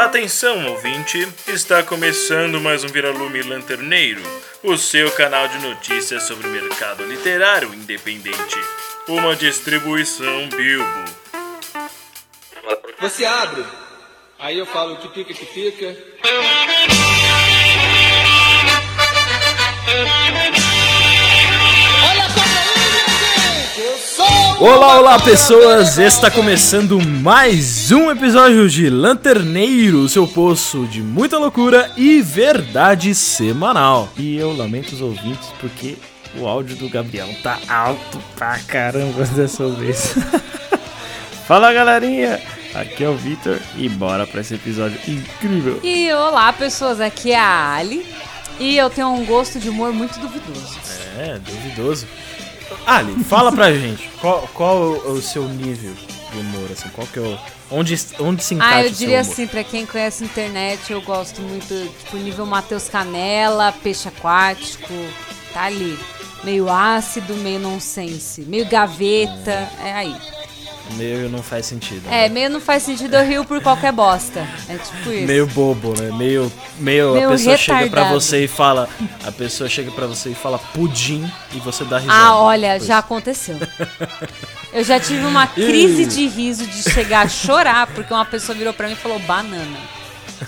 Atenção, ouvinte! Está começando mais um Viralume Lanterneiro, o seu canal de notícias sobre o mercado literário independente. Uma distribuição Bilbo. Você abre, aí eu falo que pica que fica. Olá, olá pessoas! Está começando mais um episódio de Lanterneiro, seu poço de muita loucura e verdade semanal. E eu lamento os ouvintes porque o áudio do Gabriel tá alto pra caramba dessa vez. Fala galerinha, aqui é o Vitor e bora pra esse episódio incrível. E olá, pessoas, aqui é a Ali. E eu tenho um gosto de humor muito duvidoso. É, duvidoso. Ali, fala pra gente, qual, qual o o seu nível de humor, assim, qual que é o... Onde, onde se encaixa Ah, eu diria assim, pra quem conhece a internet, eu gosto muito, tipo, nível Matheus Canela, peixe aquático, tá ali. Meio ácido, meio nonsense, meio gaveta, é aí. Meio não faz sentido. né? É, meio não faz sentido, eu rio por qualquer bosta. É tipo isso. Meio bobo, né? Meio, meio, Meio a pessoa chega pra retardado. você e fala, a pessoa chega pra você e fala pudim e você dá risada. Ah, olha, Pois. já aconteceu. Eu já tive uma crise de riso de chegar a chorar porque uma pessoa virou pra mim e falou banana.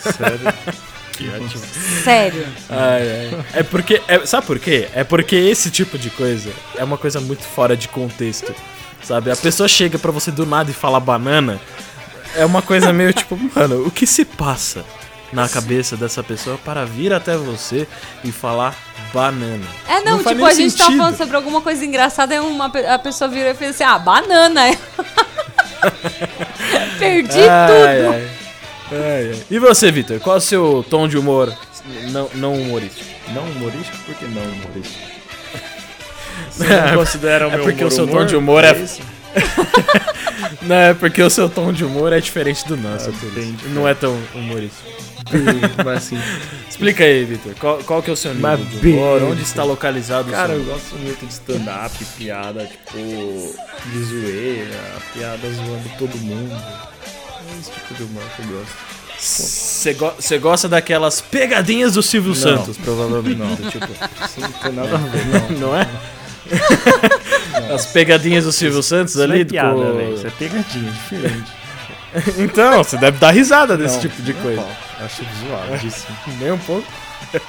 Sério? que ótimo. Sério. Ai, ai. É porque, é- sabe por quê? É porque esse tipo de coisa é uma coisa muito fora de contexto, sabe? A pessoa chega pra você do nada e fala banana, é uma coisa meio tipo, mano, o que se passa na cabeça dessa pessoa para vir até você e falar banana? É, não, faz tipo, a gente tava sentido. falando sobre alguma coisa engraçada, aí uma, pe- a pessoa virou e fez assim, ah, banana. Perdi Ai, tudo. ai. Ai, ai. E você, Vitor? Qual é o seu tom de humor não, não humorístico? Não humorístico? Por que não humorístico? Não o É meu porque o humor seu tom humor? de humor é- isso? Não, é porque o seu tom de humor é diferente do nosso. Ah, bem Não é tão humorístico. Mas assim, Explica aí, Vitor. Qual, qual que é o seu nível de humor? Onde está localizado o cara, seu eu gosto muito de stand-up, piada, tipo, de zoeira, piada zoando todo mundo. É esse tipo de humor que eu gosto. Você go gosta daquelas pegadinhas do Silvio Não. Santos, provavelmente. Não. Tipo, não tem nada a ver, não. não é? As pegadinhas do Silvio Santos Isso ali é piada, com- velho. Isso é pegadinha, diferente. Então, você deve dar risada desse Não, tipo de coisa. falo. Acho zoadíssimo. Nem um pouco. Eu,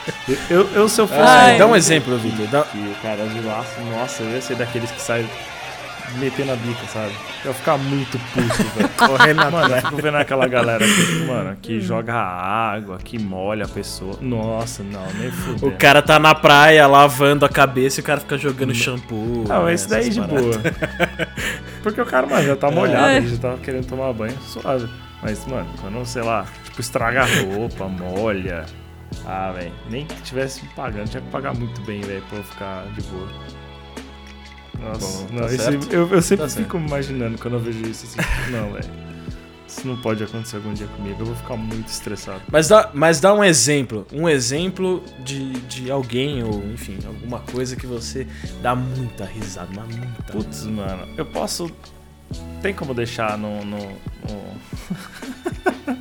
eu, eu, se eu fosse... Ai, dá um exemplo, Vitor. Dá... o cara de laço, nossa, eu ia ser daqueles que saem metendo a bica, sabe? Eu ia ficar muito puto, velho. Correndo Mano, eu fico vendo aquela galera que, mano, que joga água, que molha a pessoa. Nossa, não, nem fudeu. O cara tá na praia lavando a cabeça e o cara fica jogando shampoo. Não, né, esse daí de boa. Porque o cara, mano, já tá molhado, É. ele já tava querendo tomar banho, suave. Mas, mano, quando, sei lá, tipo, estraga a roupa, molha. Ah, velho, nem que tivesse pagando, tinha que pagar muito bem, velho, pra eu ficar de boa. Nossa, Bom, não, tá esse- certo. eu, eu sempre Tá certo. fico imaginando quando eu vejo isso assim, tipo, não, velho. Isso não pode acontecer algum dia comigo, eu vou ficar muito estressado. Mas dá, mas dá um exemplo. Um exemplo de, de alguém, ou enfim, alguma coisa que você dá muita risada, mas muita. Putz, mano, eu posso. Tem como deixar no. no, no-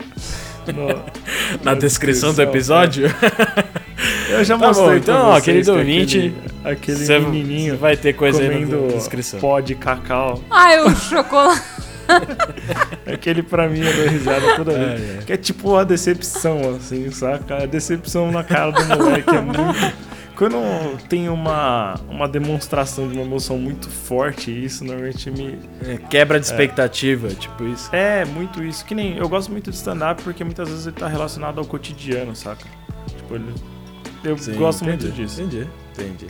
no- Na descrição do episódio, Eu já Tá mostrei bom, então, ó, vocês querido que ouvinte, aquele, aquele menininho vai ter coisa aí comendo na descrição. pó de cacau. Ai, o chocolate. Aquele pra mim eu dou risada toda vez. É, é. Que é tipo a decepção, assim, saca? A decepção na cara do moleque é muito. Quando tem uma, uma demonstração de uma emoção muito forte, isso normalmente me. É, Quebra de expectativa, tipo isso. É, muito isso. Que nem. Eu gosto muito de stand-up porque muitas vezes ele tá relacionado ao cotidiano, saca? Tipo, ele. Eu Sim, gosto entendi, muito disso. Entendi, entendi.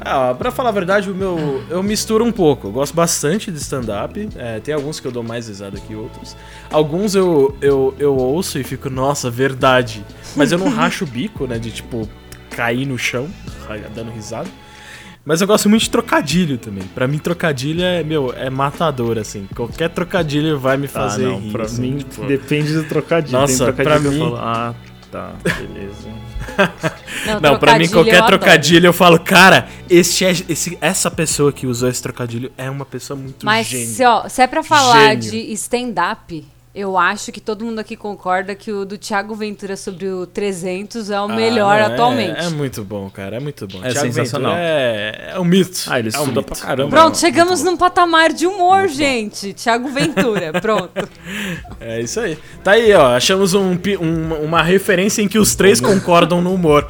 Ah, pra falar a verdade, o meu. Eu misturo um pouco. Eu gosto bastante de stand-up. É, tem alguns que eu dou mais risada que outros. Alguns eu, eu, eu ouço e fico, nossa, verdade. Mas eu não racho o bico, né? De tipo, cair no chão, dando risada. Mas eu gosto muito de trocadilho também. Pra mim, trocadilho é, meu, é matador, assim. Qualquer trocadilho vai me fazer ah, não, rir. pra assim, mim tipo- depende do trocadilho. Nossa, Tem trocadilho pra mim- eu falo, ah, tá, beleza. Não, pra mim trocadilho qualquer eu trocadilho eu falo, cara, este é, esse, essa pessoa que usou esse trocadilho é uma pessoa muito Mas gênio. se, ó, se é pra falar Gênio. de stand-up, eu acho que todo mundo aqui concorda que o do Thiago Ventura sobre o 300 é o melhor Ah, não, é- atualmente. É, muito bom, cara. É muito bom. É Thiago sensacional. Ventura É, é um mito. Ah, ele é um estuda mito. pra caramba. Pronto, Não, chegamos num patamar de humor, gente. Thiago Ventura, pronto. É isso aí. Tá aí, ó. Achamos um, um- uma referência em que os três concordam no humor.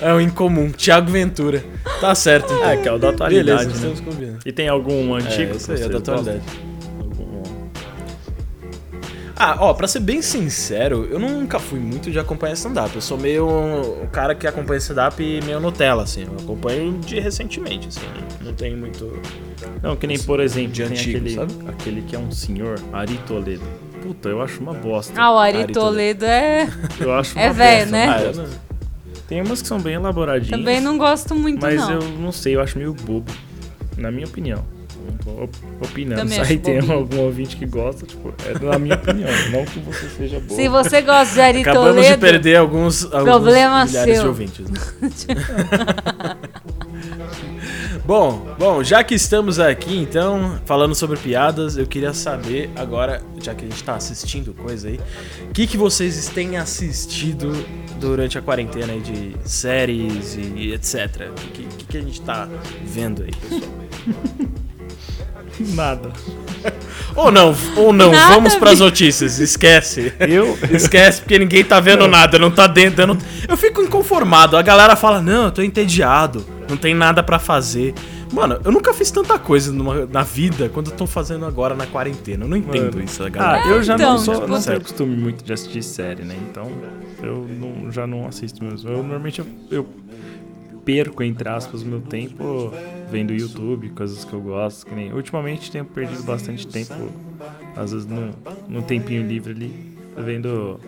É o incomum. Thiago Ventura. Tá certo. É, que é o da atualidade, Beleza, né? estamos combinando. E tem algum antigo? É, isso aí, é da atualidade. Ah, ó, pra ser bem sincero, eu nunca fui muito de acompanhar stand-up. Eu sou meio um cara que acompanha stand-up meio Nutella, assim. Eu acompanho de recentemente, assim. Não tenho muito. Não, que nem, por exemplo, De tem antigo, aquele, sabe? aquele que é um senhor, Ari Toledo. Puta, eu acho uma bosta. Ah, o Ari Ari Toledo é. Eu acho É uma velho, bosta, né? Ah, eu Tem umas que são bem elaboradinhas. Também não gosto muito, Mas não. eu não sei, eu acho meio bobo. Na minha opinião. Opinando. Também Se aí tem bobinho. algum ouvinte que gosta, tipo, é na minha opinião. Não que você seja bobo. Se você gosta de Ari Acabamos Toledo, de perder alguns, alguns Problema milhares seu. de ouvintes. né? bom, bom, já que estamos aqui, então, falando sobre piadas, eu queria saber agora, já que a gente tá assistindo coisa aí, o que, que vocês têm assistido durante a quarentena aí de séries e etc. O que, que, que a gente tá vendo aí, pessoal? Nada. Ou não, ou não, Nada, vamos pras Vi. notícias, esquece. Eu. Esquece, porque ninguém tá vendo nada, não tá dentro. Eu, não- eu fico inconformado. A galera fala, não, eu tô entediado, não tem nada pra fazer. Mano, eu nunca fiz tanta coisa numa- na vida quanto eu tô fazendo agora na quarentena. Eu não entendo Mano. isso, a Ah, galera. eu já então, não sou. tipo, não tenho costume muito de assistir série, né? Então, eu não- já não assisto mesmo. Eu normalmente eu, eu perco, entre aspas, o meu tempo vendo YouTube, coisas que eu gosto. Que nem, ultimamente tenho perdido bastante tempo, às vezes no, no tempinho livre ali, vendo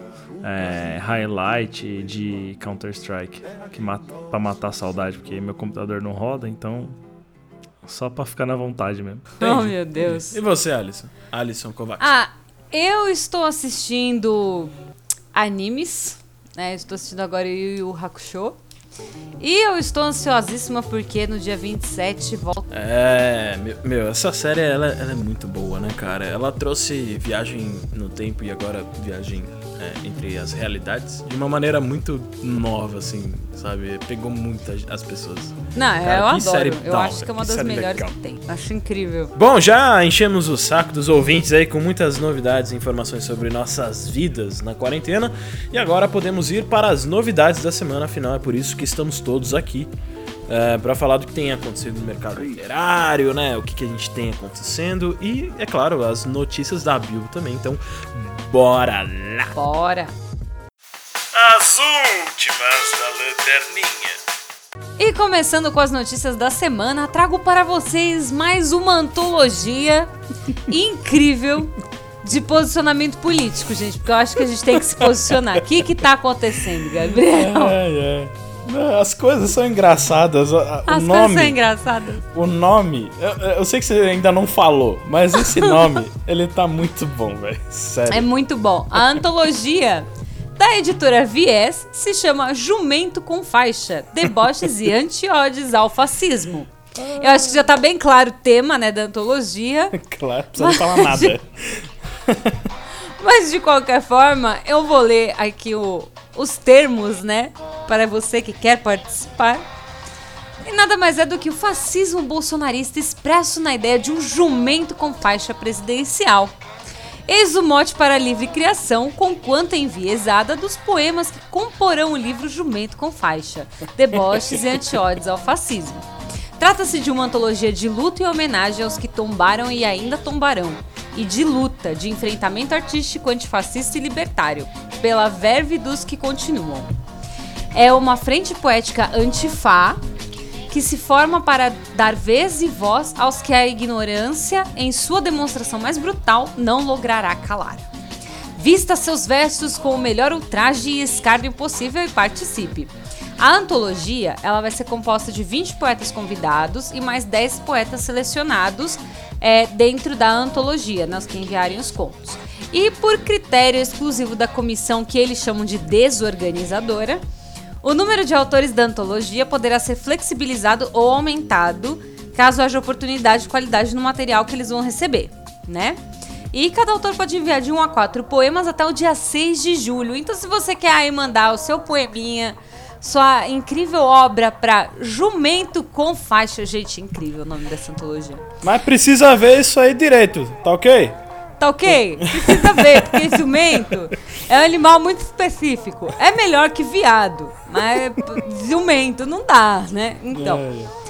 é, highlight de Counter-Strike, que mata, pra matar a saudade, porque meu computador não roda, então. Só pra ficar na vontade mesmo. Oh, meu Deus. E você, Alisson? Alisson Kovacs. Ah, eu estou assistindo animes, né? Estou assistindo agora Yu Yu Hakusho. E eu estou ansiosíssima porque no dia 27 volta. É, meu, meu, essa série ela, ela é muito boa, né, cara? Ela trouxe viagem no tempo e agora viagem é, entre as realidades de uma maneira muito nova, assim, sabe? Pegou muitas as pessoas. Não, Cara, eu adoro. eu acho que é uma das melhores legal. que tem. Acho incrível. Bom, já enchemos o saco dos ouvintes aí com muitas novidades e informações sobre nossas vidas na quarentena. E agora podemos ir para as novidades da semana, afinal é por isso que estamos todos aqui. É, para falar do que tem acontecido no mercado literário, né? O que, que a gente tem acontecendo e, é claro, as notícias da Bilbo também. Então, bora lá! Bora. As últimas da lanterninha. E começando com as notícias da semana, trago para vocês mais uma antologia incrível de posicionamento político, gente. Porque eu acho que a gente tem que se posicionar. O que que tá acontecendo, Gabriel? É, é. As coisas são engraçadas. O As coisas nome, são engraçadas. o nome, eu, eu sei que você ainda não falou, mas esse nome, ele tá muito bom, velho. Sério. É muito bom. A antologia da editora Viés se chama Jumento com Faixa, Deboches e Anti-Odes ao Fascismo. Eu acho que já tá bem claro o tema, né, da antologia. Claro, não precisa nem falar nada. Mas de qualquer forma, eu vou ler aqui o- os termos, né? Para você que quer participar. E nada mais é do que o fascismo bolsonarista expresso na ideia de um jumento com faixa presidencial. Eis o mote para a livre criação, conquanto enviesada dos poemas que comporão o livro Jumento com Faixa, deboches e antiódios ao fascismo. Trata-se de uma antologia de luta e homenagem aos que tombaram e ainda tombarão, e de luta, de enfrentamento artístico antifascista e libertário, pela verve dos que continuam. É uma frente poética antifá que se forma para dar vez e voz aos que a ignorância, em sua demonstração mais brutal, não logrará calar. Vista seus versos com o melhor ultraje e escárnio possível e participe. A antologia ela vai ser composta de 20 poetas convidados e mais 10 poetas selecionados é, dentro da antologia, nas que enviarem os contos. E por critério exclusivo da comissão que eles chamam de desorganizadora, o número de autores da antologia poderá ser flexibilizado ou aumentado caso haja oportunidade e qualidade no material que eles vão receber, né? E cada autor pode enviar de 1 a 4 poemas até o dia 6 de julho. Então, se você quer aí mandar o seu poeminha, sua incrível obra pra Jumento com Faixa. Gente, incrível o nome dessa antologia. Mas precisa ver isso aí direito, tá ok? Tá ok? Precisa ver, porque jumento é um animal muito específico. É melhor que viado, mas jumento não dá, né? Então. É.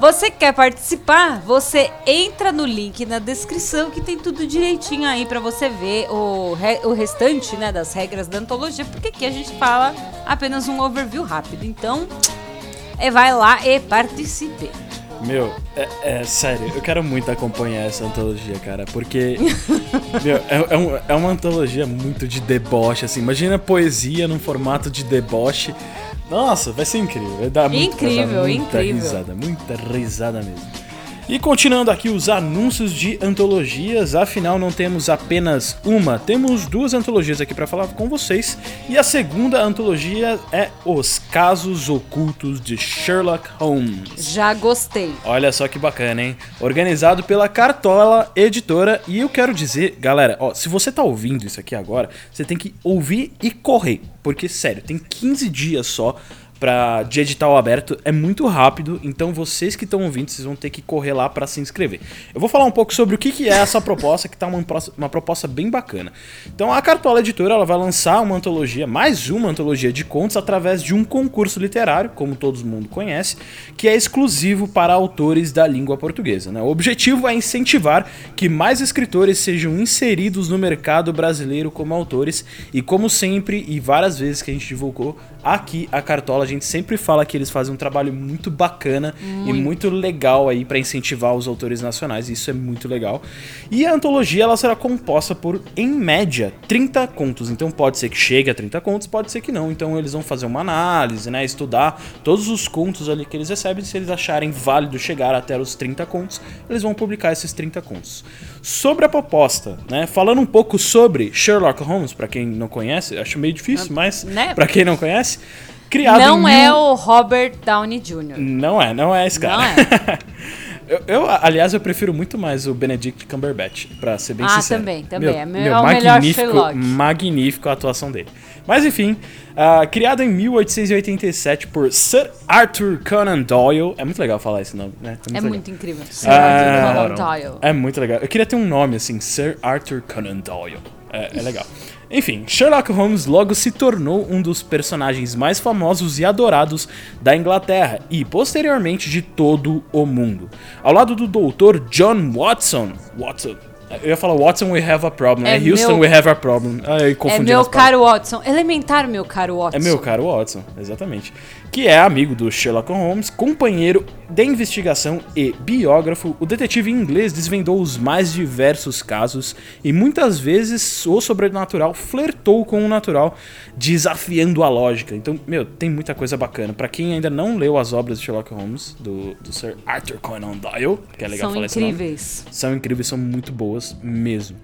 Você quer participar? Você entra no link na descrição que tem tudo direitinho aí pra você ver o, re- o restante né, das regras da antologia, porque aqui a gente fala apenas um overview rápido. Então, é, vai lá e participe. Meu, é, é sério, eu quero muito acompanhar essa antologia, cara, porque. meu, é, é um- é uma antologia muito de deboche, assim. Imagina poesia num formato de deboche. Nossa, vai ser incrível. Vai dar Incrível, muita incrível. risada, muita risada mesmo. E continuando aqui os anúncios de antologias, afinal não temos apenas uma, temos duas antologias aqui pra falar com vocês. E a segunda antologia é Os Casos Ocultos de Sherlock Holmes. Já gostei. Olha só que bacana, hein? Organizado pela Cartola Editora. E eu quero dizer, galera, ó, se você tá ouvindo isso aqui agora, você tem que ouvir e correr. Porque, sério, tem 15 dias só pra, de edital aberto. É muito rápido. Então, vocês que estão ouvindo, vocês vão ter que correr lá pra se inscrever. Eu vou falar um pouco sobre o que, que é essa proposta, que tá uma, uma proposta bem bacana. Então, a Cartola Editora ela vai lançar uma antologia, mais uma antologia de contos, através de um concurso literário, como todo mundo conhece, que é exclusivo para autores da língua portuguesa. né? O objetivo é incentivar que mais escritores sejam inseridos no mercado brasileiro como autores, e como sempre, e várias vezes que a gente divulgou aqui a Cartola, a gente sempre fala que eles fazem um trabalho muito bacana e muito legal aí para incentivar os autores nacionais, isso é muito legal. E a antologia ela será composta por, em média, 30 contos. Então pode ser que chegue a 30 contos, pode ser que não. Então eles vão fazer uma análise, né, estudar todos os contos ali que eles recebem, se eles acharem válido chegar até os 30 contos, eles vão publicar esses 30 contos. Sobre a proposta, né, falando um pouco sobre Sherlock Holmes, para quem não conhece, acho meio difícil, mas né? para quem não conhece, criado Não é o Robert Downey Jr. não é, não é esse cara. Não é. eu, eu, aliás, eu prefiro muito mais o Benedict Cumberbatch, pra ser bem Ah, sincero. também, também. É meu- é o melhor Sherlock. magnífico a atuação dele. Mas enfim, ah, criado em 1887 por Sir Arthur Conan Doyle. É muito legal falar esse nome, né? É legal. muito incrível. Ah, Conan Doyle. É muito legal. Eu queria ter um nome assim, Sir Arthur Conan Doyle. É, é legal. Enfim, Sherlock Holmes logo se tornou um dos personagens mais famosos e adorados da Inglaterra e, posteriormente, de todo o mundo. Ao lado do Dr. John Watson. Watson. Eu ia falar Watson, we have a problem. É, É Houston, meu- we have a problem. Ai, É confundi meu as palavras. caro Watson. Elementar, meu caro Watson. É meu caro Watson, exatamente. Que é amigo do Sherlock Holmes, companheiro de investigação e biógrafo, o detetive inglês desvendou os mais diversos casos e muitas vezes o sobrenatural flertou com o natural, desafiando a lógica. Então, meu, tem muita coisa bacana. Pra quem ainda não leu as obras de Sherlock Holmes, do, do Sir Arthur Conan Doyle, que é legal São falar incríveis. são incríveis, são muito boas mesmo.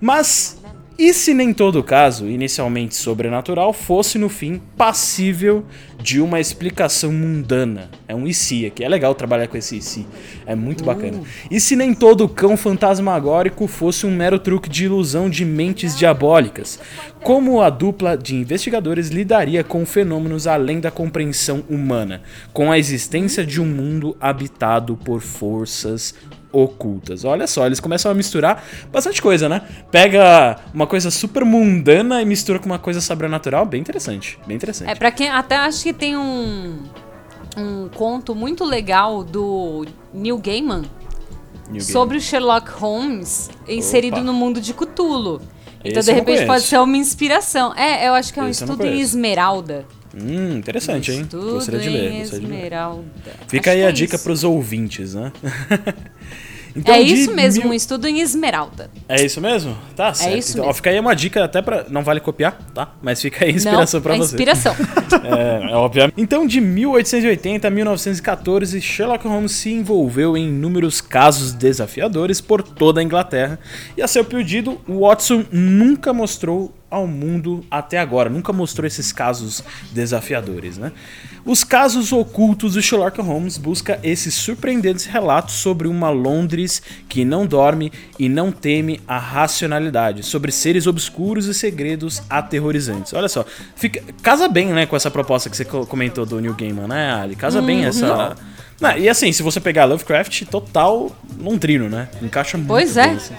Mas e se nem todo caso, inicialmente sobrenatural, fosse no fim passível de uma explicação mundana? É um IC aqui, é legal trabalhar com esse IC, é muito bacana. E se nem todo cão fantasmagórico fosse um mero truque de ilusão de mentes diabólicas? Como a dupla de investigadores lidaria com fenômenos além da compreensão humana, com a existência de um mundo habitado por forças ocultas. Olha só, eles começam a misturar bastante coisa, né? Pega uma coisa super mundana e mistura com uma coisa sobrenatural, bem interessante, bem interessante. É, pra quem. Até acho que tem um. Um conto muito legal do Neil Gaiman New sobre o Sherlock Holmes inserido Opa. no mundo de Cthulhu. Então, Esse de repente, pode ser uma inspiração. É, eu acho que é um Esse estudo em. Esmeralda. Hum, interessante, hein? Gostaria de ler, gostaria de ler. Esmeralda. Fica Acho aí a é dica isso. pros ouvintes, né? Então, É isso mesmo, mil- um estudo em Esmeralda. É isso mesmo? Tá certo. isso então, ó, fica aí uma dica até pra. Não vale copiar, tá? Mas fica aí a inspiração pra é você. inspiração. É, é obviamente. Então, de 1880 a 1914, Sherlock Holmes se envolveu em inúmeros casos desafiadores por toda a Inglaterra. E a seu pedido, Watson nunca mostrou ao mundo até agora. Nunca mostrou esses casos desafiadores, né? Os casos ocultos de Sherlock Holmes busca esses surpreendentes relatos sobre uma Londres que não dorme e não teme a racionalidade, sobre seres obscuros e segredos aterrorizantes. Olha só, fica, casa bem, né, com essa proposta que você co- comentou do New Gaiman, né, Ali? Casa bem essa... Não, e assim, se você pegar Lovecraft, total londrino, né? Encaixa muito Pois é. assim.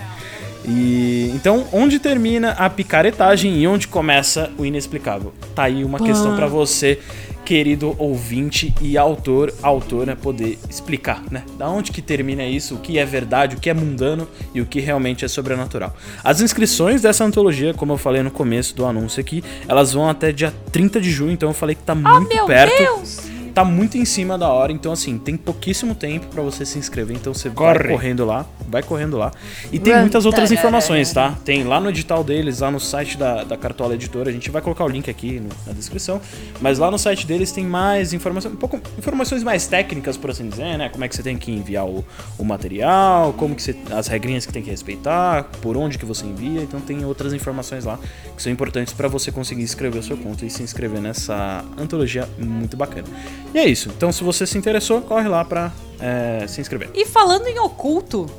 E então, onde termina a picaretagem e onde começa o inexplicável? Tá aí uma questão pra você, querido ouvinte e autor, autora, poder explicar, né? Da onde que termina isso, o que é verdade, o que é mundano e o que realmente é sobrenatural. As inscrições dessa antologia, como eu falei no começo do anúncio aqui, elas vão até dia 30 de junho, então eu falei que tá muito meu perto Deus! Tá muito em cima da hora, então assim, tem pouquíssimo tempo pra você se inscrever, então você Corre. vai correndo lá, vai correndo lá. E tem Run, muitas outras tarará. informações, tá? Tem lá no edital deles, lá no site da, da Cartola Editora, a gente vai colocar o link aqui no- na descrição, mas lá no site deles tem mais informações, um pouco informações mais técnicas, por assim dizer, né? Como é que você tem que enviar o, o material, como que você, as regrinhas que tem que respeitar, por onde que você envia, então tem outras informações lá que são importantes pra você conseguir escrever o seu conto e se inscrever nessa antologia muito bacana. E é isso. Então, se você se interessou, corre lá pra é, se inscrever. E falando em oculto,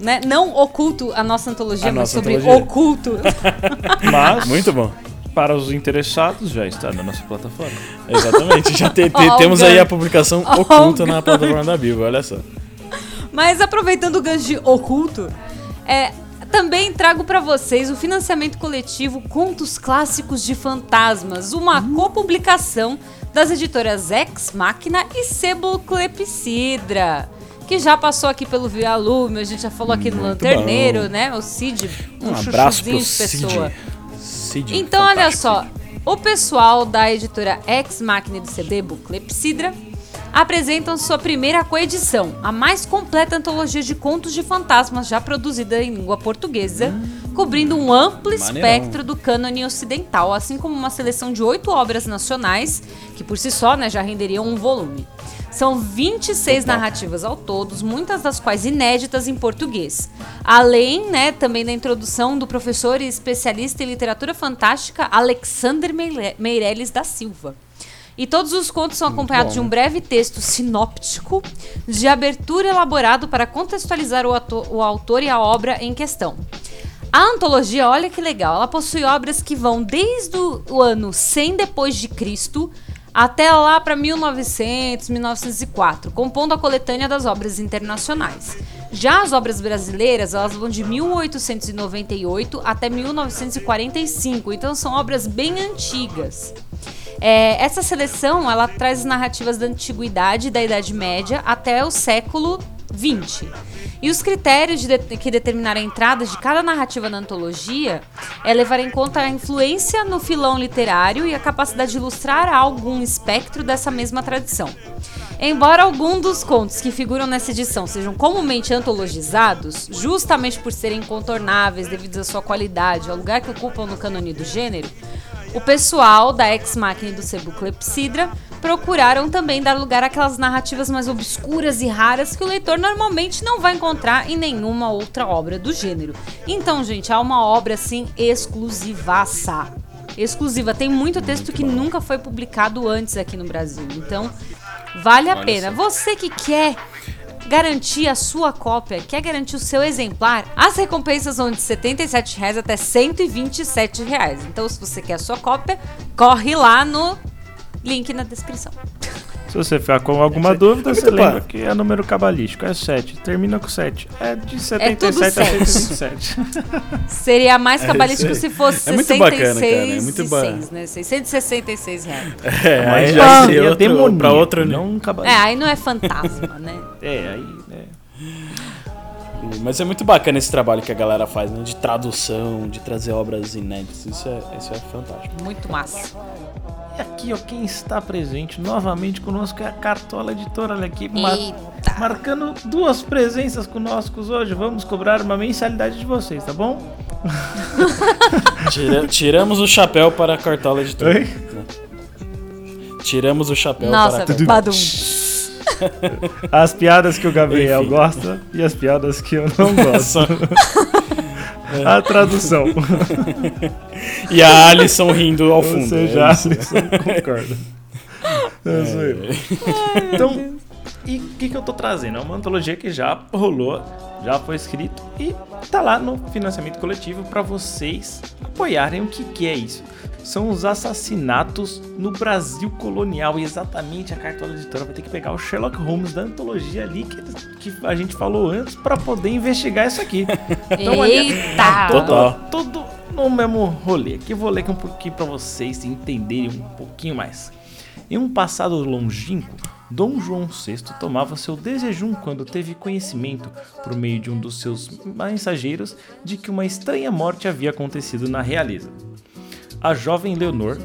né? Não oculto a nossa antologia, A mas nossa sobre antologia. oculto. Mas, Muito bom. para os interessados, já está na nossa plataforma. Exatamente. Já te- te- Ó, o temos aí a publicação Ó, o oculta na plataforma da Bíblia, olha só. Mas aproveitando o gancho de oculto, é, também trago pra vocês o financiamento coletivo Contos Clássicos de Fantasmas, uma copublicação das editoras Ex Machina e Sebo Clepsidra. Que já passou aqui pelo Via Lume, a gente já falou aqui no Muito Lanterneiro, bom. né? O Cid, um, Um abraço pro de pessoa. Cid. Cid, Então, olha só, o pessoal da editora Ex Machina do Sebo Clepsidra apresentam sua primeira coedição, a mais completa antologia de contos de fantasmas já produzida em língua portuguesa, cobrindo um amplo Maneirão. espectro do cânone ocidental, assim como uma seleção de oito obras nacionais, que por si só né, já renderiam um volume. São 26 narrativas ao todo, muitas das quais inéditas em português. Além, né, também da introdução do professor e especialista em literatura fantástica Alexander Meire- Meirelles da Silva. E todos os contos são acompanhados de um breve texto sinóptico de abertura elaborado para contextualizar o, o autor e a obra em questão. A antologia, olha que legal, ela possui obras que vão desde o ano 100 depois de Cristo até lá para 1900, 1904, compondo a coletânea das obras internacionais. Já as obras brasileiras, elas vão de 1898 até 1945, então são obras bem antigas. É, essa seleção ela traz narrativas da antiguidade da Idade Média até o século XX. E os critérios de de- que determinaram a entrada de cada narrativa na antologia é levar em conta a influência no filão literário e a capacidade de ilustrar algum espectro dessa mesma tradição. Embora alguns dos contos que figuram nessa edição sejam comumente antologizados, justamente por serem incontornáveis devido à sua qualidade, ao lugar que ocupam no cânone do gênero, o pessoal da Ex Machina e do Cebu Clepsidra procuraram também dar lugar àquelas narrativas mais obscuras e raras que o leitor normalmente não vai encontrar em nenhuma outra obra do gênero. Então, gente, há uma obra assim exclusivaça. Exclusiva. Tem muito texto que nunca foi publicado antes aqui no Brasil. Então, vale a Olha pena. Você que quer garantir a sua cópia, quer garantir o seu exemplar, as recompensas vão de 77 reais até 127 reais. Então, se você quer a sua cópia, corre lá no link na descrição. Se você ficar com alguma dúvida, você muito lembra que é número cabalístico, é 7. Termina com 7. É de 77 a sete. 127. Seria mais É cabalístico se fosse É muito 66 bacana, cara, é muito e ba- 6, né? 666 reais. É, aí Mas já é seria outro, demoníaco, pra outro não um É, cabalístico. aí não é fantasma, né? É, aí, né? Mas é muito bacana esse trabalho que a galera faz, né? De tradução, de trazer obras inéditas. Isso é, isso é fantástico. Muito massa. E aqui, ó, quem está presente novamente conosco é a Cartola Editora. Olha aqui, mar- Eita. marcando duas presenças conosco hoje. Vamos cobrar uma mensalidade de vocês, tá bom? Tira- tiramos o chapéu para a Cartola Editora. Oi? Tiramos o chapéu Nossa, para a badum. As piadas que o Gabriel Enfim. gosta e as piadas que eu não gosto. A tradução. E a Alison rindo ao fundo. Você é já isso. concorda. É. Então, e o que, que eu tô trazendo? É uma antologia que já rolou, já foi escrito e tá lá no financiamento coletivo para vocês apoiarem. O que, que é isso? São os assassinatos no Brasil colonial. E exatamente a Cartola Editora vai ter que pegar o Sherlock Holmes da antologia ali que, que a gente falou antes para poder investigar isso aqui. Então, ali- Eita! Total. Tudo no mesmo rolê. Aqui eu vou ler aqui um pouquinho pra vocês entenderem um pouquinho mais. Em um passado longínquo, Dom João VI tomava seu desjejum quando teve conhecimento, por meio de um dos seus mensageiros, de que uma estranha morte havia acontecido na realeza. A jovem Leonor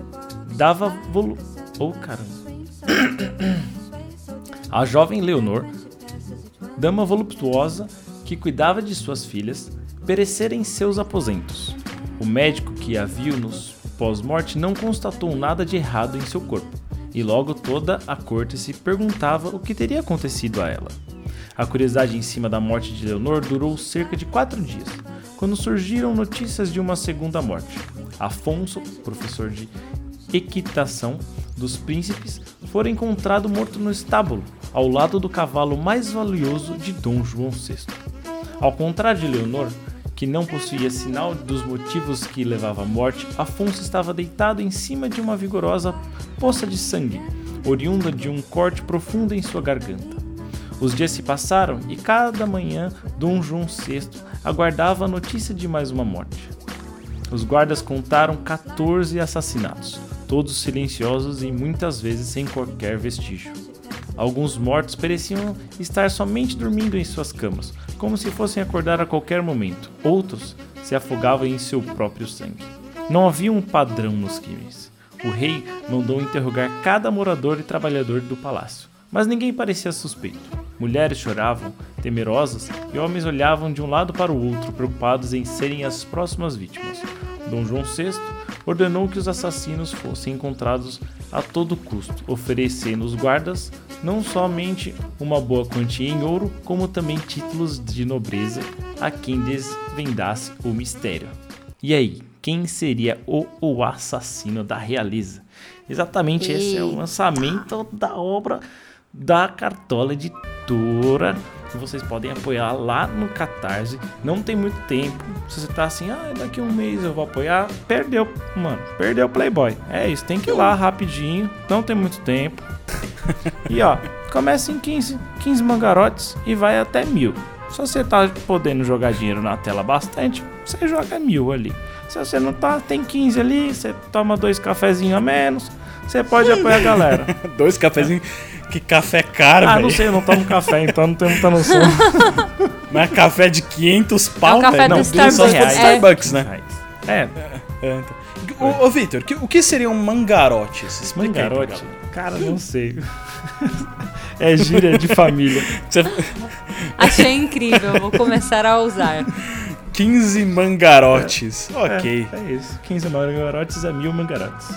dava volu... Oh, caramba. A jovem Leonor dama voluptuosa que cuidava de suas filhas, perecera em seus aposentos. O médico que a viu nos pós-morte não constatou nada de errado em seu corpo, e logo toda a corte se perguntava o que teria acontecido a ela. A curiosidade em cima da morte de Leonor durou cerca de quatro dias, quando surgiram notícias de uma segunda morte. Afonso, professor de equitação dos príncipes, fora encontrado morto no estábulo, ao lado do cavalo mais valioso de Dom João VI. Ao contrário de Leonor, que não possuía sinal dos motivos que levava à morte, Afonso estava deitado em cima de uma vigorosa poça de sangue, oriunda de um corte profundo em sua garganta. Os dias se passaram e cada manhã Dom João VI aguardava a notícia de mais uma morte. Os guardas contaram 14 assassinatos, todos silenciosos e muitas vezes sem qualquer vestígio. Alguns mortos pareciam estar somente dormindo em suas camas, como se fossem acordar a qualquer momento. Outros se afogavam em seu próprio sangue. Não havia um padrão nos crimes. O rei mandou interrogar cada morador e trabalhador do palácio, mas ninguém parecia suspeito. Mulheres choravam, temerosas, e homens olhavam de um lado para o outro, preocupados em serem as próximas vítimas. Dom João VI ordenou que os assassinos fossem encontrados a todo custo, oferecendo aos guardas não somente uma boa quantia em ouro, como também títulos de nobreza a quem desvendasse o mistério. E aí, quem seria o, o assassino da realeza? Exatamente, esse é o lançamento da obra da Cartola Editora, que vocês podem apoiar lá no Catarse. Não tem muito tempo. Se você tá assim, ah, daqui um mês eu vou apoiar, perdeu, mano, perdeu o Playboy. É isso, tem que ir lá rapidinho, não tem muito tempo. E ó, começa em 15, 15 mangarotes e vai até mil. Se você tá podendo jogar dinheiro na tela bastante, você joga mil ali. Se você não tá, tem 15 ali, você toma dois cafezinhos a menos, você pode apoiar a galera. Dois cafezinhos. Que café caro, Ah, velho. não sei, eu não tomo café, então não tenho muita noção. Mas café de 500 pau, É café velho. Não, Starbucks. só se for do É. Starbucks, né? É, É, então. Ô, ô Vitor, que- o que seriam mangarotes? Explica aí pra mangarote. galera. Cara, não sei. É gíria de família. Achei incrível, vou começar a usar. 15 mangarotes. Ok. É, é isso. 15 mangarotes a mil mangarotes.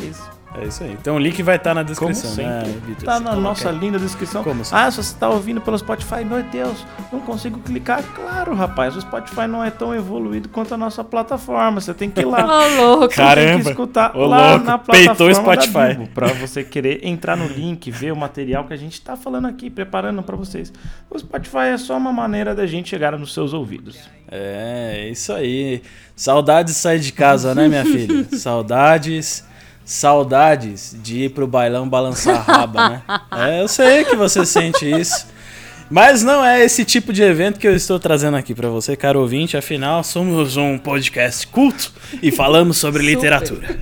É isso. É isso aí. Então o link vai estar na Como descrição, né, sempre. Vitor? Tá na coloca nossa linda descrição. Como? Ah, se você tá ouvindo pelo Spotify, meu Deus, não consigo clicar. Claro, rapaz, o Spotify não é tão evoluído quanto a nossa plataforma. Você tem que ir lá. Ô, louco. Cara, Você tem Caramba. que escutar Ô, lá louco, na peitou plataforma o Spotify. pra você querer entrar no link, ver o material que a gente tá falando aqui, preparando pra vocês. O Spotify é só uma maneira da gente chegar nos seus ouvidos. É, isso aí. Saudades de sair de casa, né, minha filha? Saudades. Saudades de ir pro bailão balançar a raba, né? É, eu sei que você sente isso. Mas não é esse tipo de evento que eu estou trazendo aqui pra você, caro ouvinte. Afinal, somos um podcast culto e falamos sobre literatura.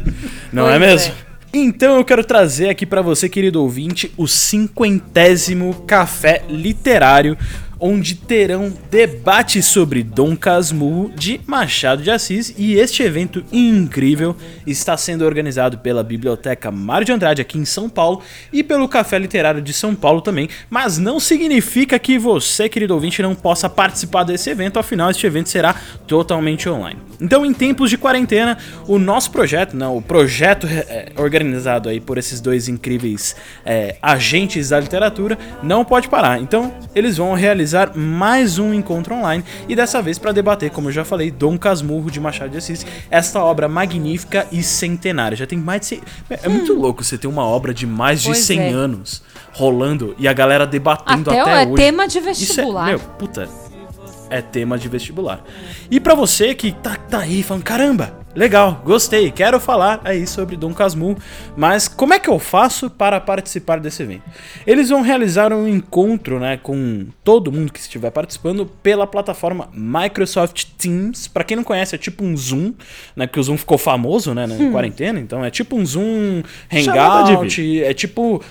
Não Pois é mesmo? é. Então eu quero trazer aqui pra você, querido ouvinte, o cinquentésimo café literário, onde terão debates sobre Dom Casmurro de Machado de Assis e este evento incrível está sendo organizado pela Biblioteca Mário de Andrade aqui em São Paulo e pelo Café Literário de São Paulo também, mas não significa que você, querido ouvinte, não possa participar desse evento, afinal este evento será totalmente online. Então, em tempos de quarentena, o nosso projeto, não, o projeto é, organizado aí por esses dois incríveis é, agentes da literatura, não pode parar. Então, eles vão realizar realizar mais um encontro online e dessa vez para debater, como eu já falei, Dom Casmurro de Machado de Assis, esta obra magnífica e centenária. Já tem mais de 100... É muito louco você ter uma obra de mais de Pois 100 é. anos rolando e a galera debatendo Até, até, é hoje. tema de Isso é, vestibular. meu, puta, é tema de vestibular. E pra você que tá, tá aí falando, caramba, legal, gostei, quero falar aí sobre Dom Casmurro, mas como é que eu faço para participar desse evento? Eles vão realizar um encontro, né, com todo mundo que estiver participando pela plataforma Microsoft Teams. Pra quem não conhece, é tipo um Zoom, né, porque o Zoom ficou famoso, né, na quarentena, então é tipo um Zoom, Hangout, é tipo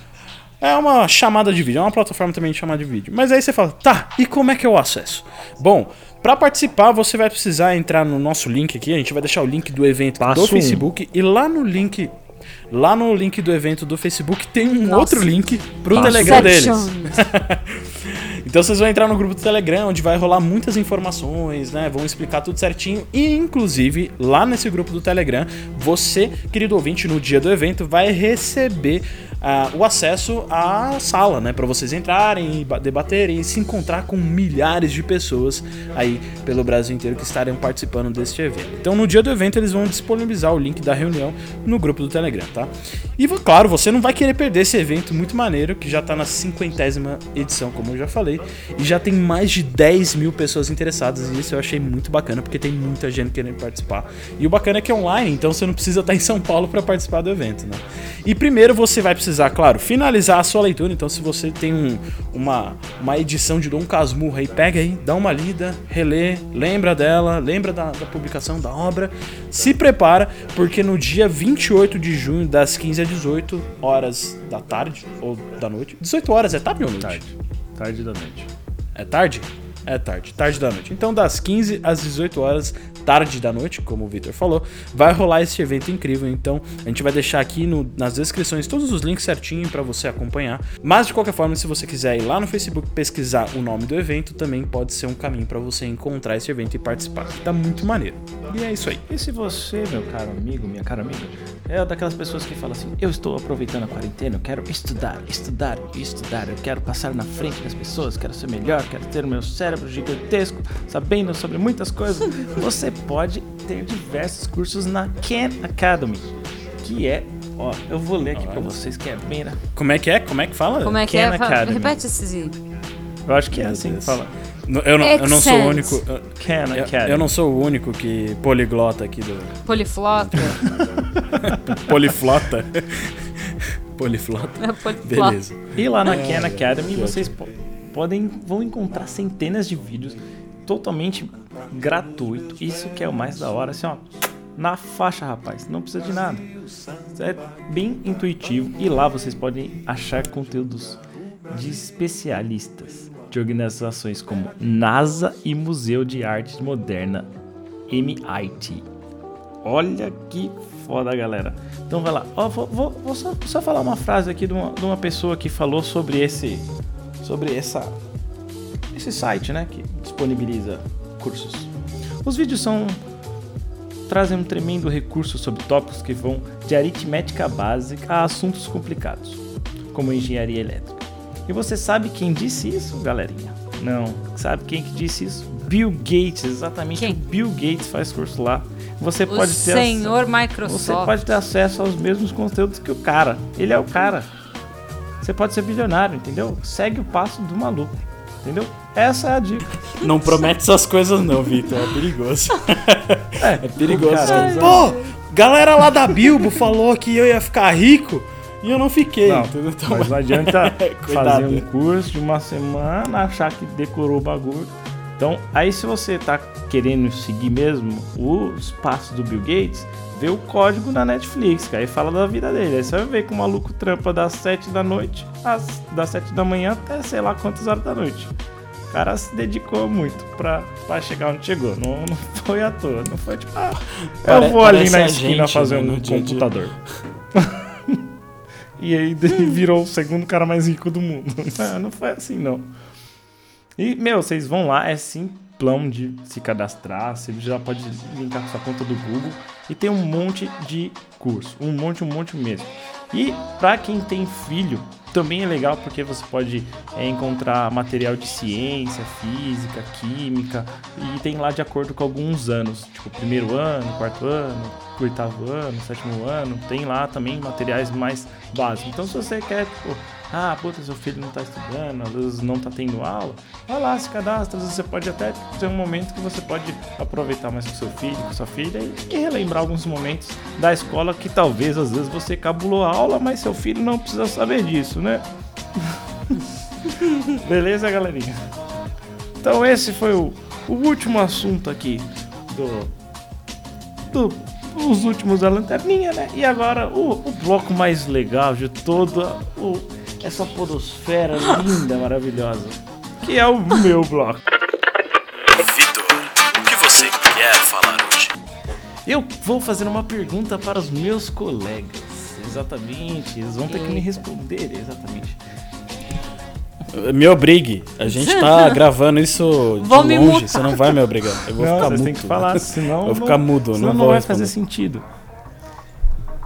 é uma chamada de vídeo, é uma plataforma também de chamada de vídeo. Mas aí você fala, tá, e como é que eu acesso? Bom, para participar você vai precisar entrar no nosso link aqui, a gente vai deixar o link do evento Passo do um. Facebook e lá no link lá no link do evento do Facebook tem um Nossa. outro link pro Telegram deles. Então vocês vão entrar no grupo do Telegram, onde vai rolar muitas informações, né? Vão explicar tudo certinho. E, inclusive, lá nesse grupo do Telegram, você, querido ouvinte, no dia do evento, vai receber ah, o acesso à sala, né? Para vocês entrarem e ba- debaterem e se encontrar com milhares de pessoas aí pelo Brasil inteiro que estarão participando deste evento. Então, no dia do evento, eles vão disponibilizar o link da reunião no grupo do Telegram, tá? E, claro, você não vai querer perder esse evento muito maneiro, que já tá na cinquentésima edição, como eu já falei, e já tem mais de 10 mil pessoas interessadas, e isso eu achei muito bacana, porque tem muita gente querendo participar. E o bacana é que é online, então você não precisa estar em São Paulo para participar do evento, né? E primeiro você vai precisar, claro, finalizar a sua leitura, então se você tem um- uma, uma edição de Dom Casmurro aí, pega aí, dá uma lida, relê, lembra dela, lembra da, da publicação da obra, se prepara, porque no dia 28 de junho, das 15 às 18 horas da tarde, ou da noite, 18 horas, é tarde ou noite? Tarde. Tarde da noite. É tarde? É tarde, tarde da noite. Então, das 15 às 18 horas, tarde da noite, como o Victor falou, vai rolar esse evento incrível. Então, a gente vai deixar aqui no- nas descrições todos os links certinho para você acompanhar. Mas, de qualquer forma, se você quiser ir lá no Facebook pesquisar o nome do evento, também pode ser um caminho para você encontrar esse evento e participar. Tá muito maneiro. E é isso aí. E se você, meu caro amigo, minha cara amiga, é daquelas pessoas que falam assim: eu estou aproveitando a quarentena, eu quero estudar, estudar estudar, eu quero passar na frente das pessoas, quero ser melhor, quero ter o meu cérebro gigantesco, sabendo sobre muitas coisas, você pode ter diversos cursos na Khan Academy, que é, ó, eu vou ler aqui pra vocês que é bem? Como é que é? Como é que fala? Como é que Khan é? Academy. Repete esse. Eu acho que é assim que fala. No- Eu não, eu não sou o único. Eu- Academy. eu não sou o único que poliglota aqui do. Poliflota. Poliflota. Poliflota. Poliflota. Beleza. E lá na É, Khan Academy vocês podem vão encontrar centenas de vídeos totalmente gratuito. Isso que é o mais da hora, assim, ó, na faixa, rapaz. Não precisa de nada. É bem intuitivo e lá vocês podem achar conteúdos de especialistas de organizações como NASA e Museu de Arte Moderna MIT. Olha que foda, galera. Então vai lá. Ó, vou, vou- vou só, só falar uma frase aqui de uma, de uma pessoa que falou sobre esse. Sobre essa. Esse site, né? Que disponibiliza cursos. Os vídeos são. trazem um tremendo recurso sobre tópicos que vão de aritmética básica a assuntos complicados, como engenharia elétrica. E você sabe quem disse isso, galerinha? Não. Sabe quem que disse isso? Bill Gates, exatamente. Quem? O Bill Gates faz curso lá. Você O pode ter senhor Microsoft. você pode ter acesso aos mesmos conteúdos que o cara. Ele é o cara. Você pode ser bilionário, entendeu? Segue o passo do maluco. Entendeu? Essa é a dica. Não promete essas coisas não, Vitor. É perigoso. É, É perigoso. cara- Pô, galera lá da Bilbo falou que eu ia ficar rico e eu não fiquei. Não, entendeu? Então, mas não adianta fazer um curso de uma semana, achar que decorou o bagulho. Então, aí se você tá querendo seguir mesmo os passos do Bill Gates, vê o código na Netflix, que aí fala da vida dele. Aí você vai ver que o maluco trampa das 7 da noite, às, das 7 da manhã até sei lá quantas horas da noite. O cara se dedicou muito pra, pra chegar onde chegou. Não, não foi à toa. Não foi tipo, ah, eu vou ali na esquina gente, fazer né, um a dia. computador. E aí ele virou o segundo cara mais rico do mundo. Não, não foi assim, não. E, meu, vocês vão lá, é simplão de se cadastrar. Você já pode linkar com sua conta do Google. E tem um monte de curso. Um monte, um monte mesmo. E para quem tem filho, também é legal porque você pode é, encontrar material de ciência, física, química e tem lá de acordo com alguns anos, tipo primeiro ano, quarto ano, oitavo ano, sétimo ano, tem lá também materiais mais básicos. Então se você quer, tipo, ah, puta, seu filho não tá estudando, às vezes não tá tendo aula, vai lá, se cadastra, você pode até ter um momento que você pode aproveitar mais com seu filho, com sua filha e, relembrar alguns momentos da escola que talvez às vezes você cabulou a aula, mas seu filho não precisa saber disso, né? Beleza, galerinha? Então esse foi o, o último assunto aqui do, do os últimos da lanterninha, né? E agora o, o bloco mais legal de toda o, essa podosfera linda, maravilhosa, que é o meu bloco. Vitor, o que você quer falar hoje? Eu vou fazer uma pergunta para os meus colegas. Exatamente, eles vão ter que me responder, exatamente. Me obrigue. A gente tá gravando isso de Vou longe. Você não vai me obrigar. Eu vou não, ficar mudo. têm que falar, senão Eu vou ficar mudo, senão não não vou vai responder. fazer sentido.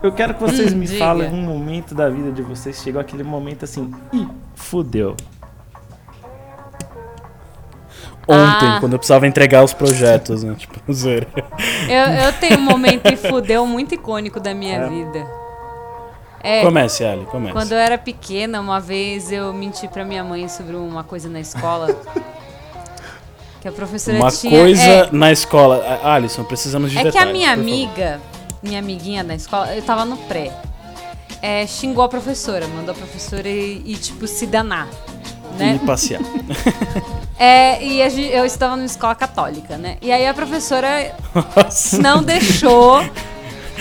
Eu quero que vocês Hum, me diga. falem um momento da vida de vocês chegou aquele momento assim, ih, fudeu. Ontem, Ah. quando eu precisava entregar os projetos, né? Tipo, zero. Eu, eu tenho um momento e fudeu muito icônico da minha É. vida. É, Comece, Ali, comece. quando eu era pequena, uma vez eu menti pra minha mãe sobre uma coisa na escola. que a professora Uma tinha. coisa é, na escola. Alisson, precisamos de É que detalhes. a minha por favor. Minha amiguinha da escola, eu tava no pré, é, xingou a professora, mandou a professora ir, ir, tipo, se danar, E né? passear. É, e a eu estava numa escola católica, né? E aí a professora Nossa. não deixou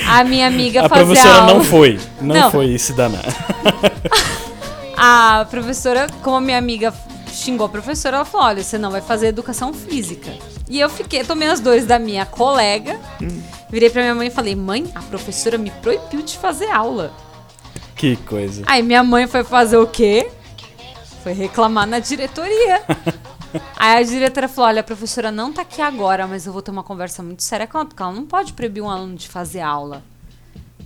a minha amiga A fazer professora aula. não foi. Não, Não. foi se danar. A professora, como a minha amiga xingou a professora, ela falou: olha, você não vai fazer educação física. E eu fiquei, tomei as dores da minha colega, virei pra minha mãe e falei: mãe, a professora me proibiu de fazer aula. Que coisa. Aí minha mãe foi fazer o quê? Foi reclamar na diretoria. Aí a diretora falou: olha, a professora não tá aqui agora, mas eu vou ter uma conversa muito séria com ela, porque ela não pode proibir um aluno de fazer aula.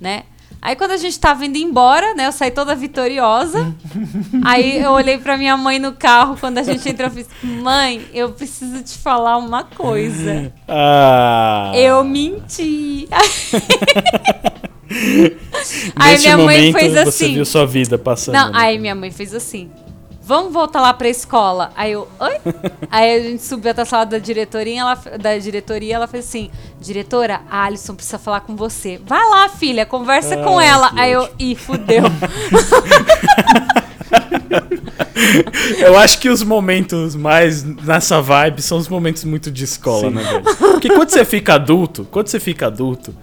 Né? Aí quando a gente tava indo embora, né? Eu saí toda vitoriosa. aí eu olhei pra minha mãe no carro quando a gente entrou e fiz: Mãe, eu preciso te falar uma coisa. Ah. Eu menti. aí Neste minha mãe momento, fez Você assim. viu sua vida passando. Não, né? aí minha mãe fez assim. Vamos voltar lá pra escola. Aí eu, oi? aí a gente subiu até a sala da diretoria, ela, da diretoria, ela fez assim: Diretora, a Alison precisa falar com você. Vai lá, filha, conversa com ela. Aí eu, ih, fudeu. Eu acho que os momentos mais nessa vibe são os momentos muito de escola, né, velho? Porque quando você fica adulto, quando você fica adulto,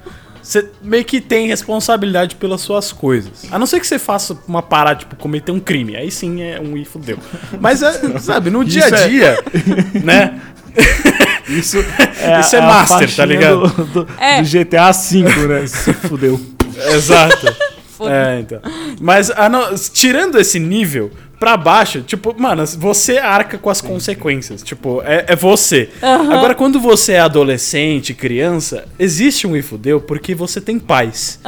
você meio que tem responsabilidade pelas suas coisas. A não ser que você faça uma parada, tipo, cometer um crime. Aí sim é um e fudeu. Mas, é, sabe, no dia a é- dia, né? Isso Isso é a master, tá ligado? Do, do- É. do GTA V, né? Se fudeu. Exato. É, então. Mas a não- tirando esse nível pra baixo, tipo, mano, você arca com as consequências. Tipo, é, é você. Agora, quando você é adolescente, criança, existe um ifudeu porque você tem pais.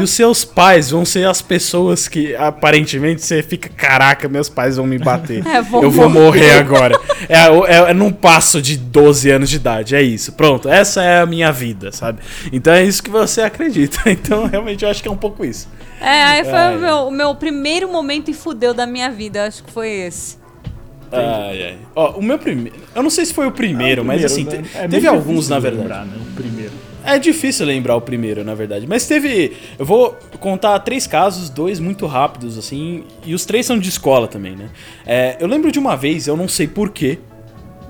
E os seus pais vão ser as pessoas que aparentemente você fica, caraca, meus pais vão me bater. É, vou Eu vou morrer." morrer agora. É, é, é num passo de 12 anos de idade. É isso. Pronto. Essa é a minha vida, sabe? Então é isso que você acredita. Então, realmente, eu acho que é um pouco isso. É, aí foi Ai. o, meu, o meu primeiro momento e fudeu da minha vida. Acho que foi esse. Ai, ai. Ó, o meu primeiro. Eu não sei se foi o primeiro, mas assim, Primeiro, te- né? É teve alguns, na de verdade. lembrar, né? O primeiro. É difícil lembrar o primeiro, na verdade. Mas teve. Eu vou contar três casos, dois muito rápidos, assim. E os três são de escola também, né? É, eu lembro de uma vez, eu não sei porquê.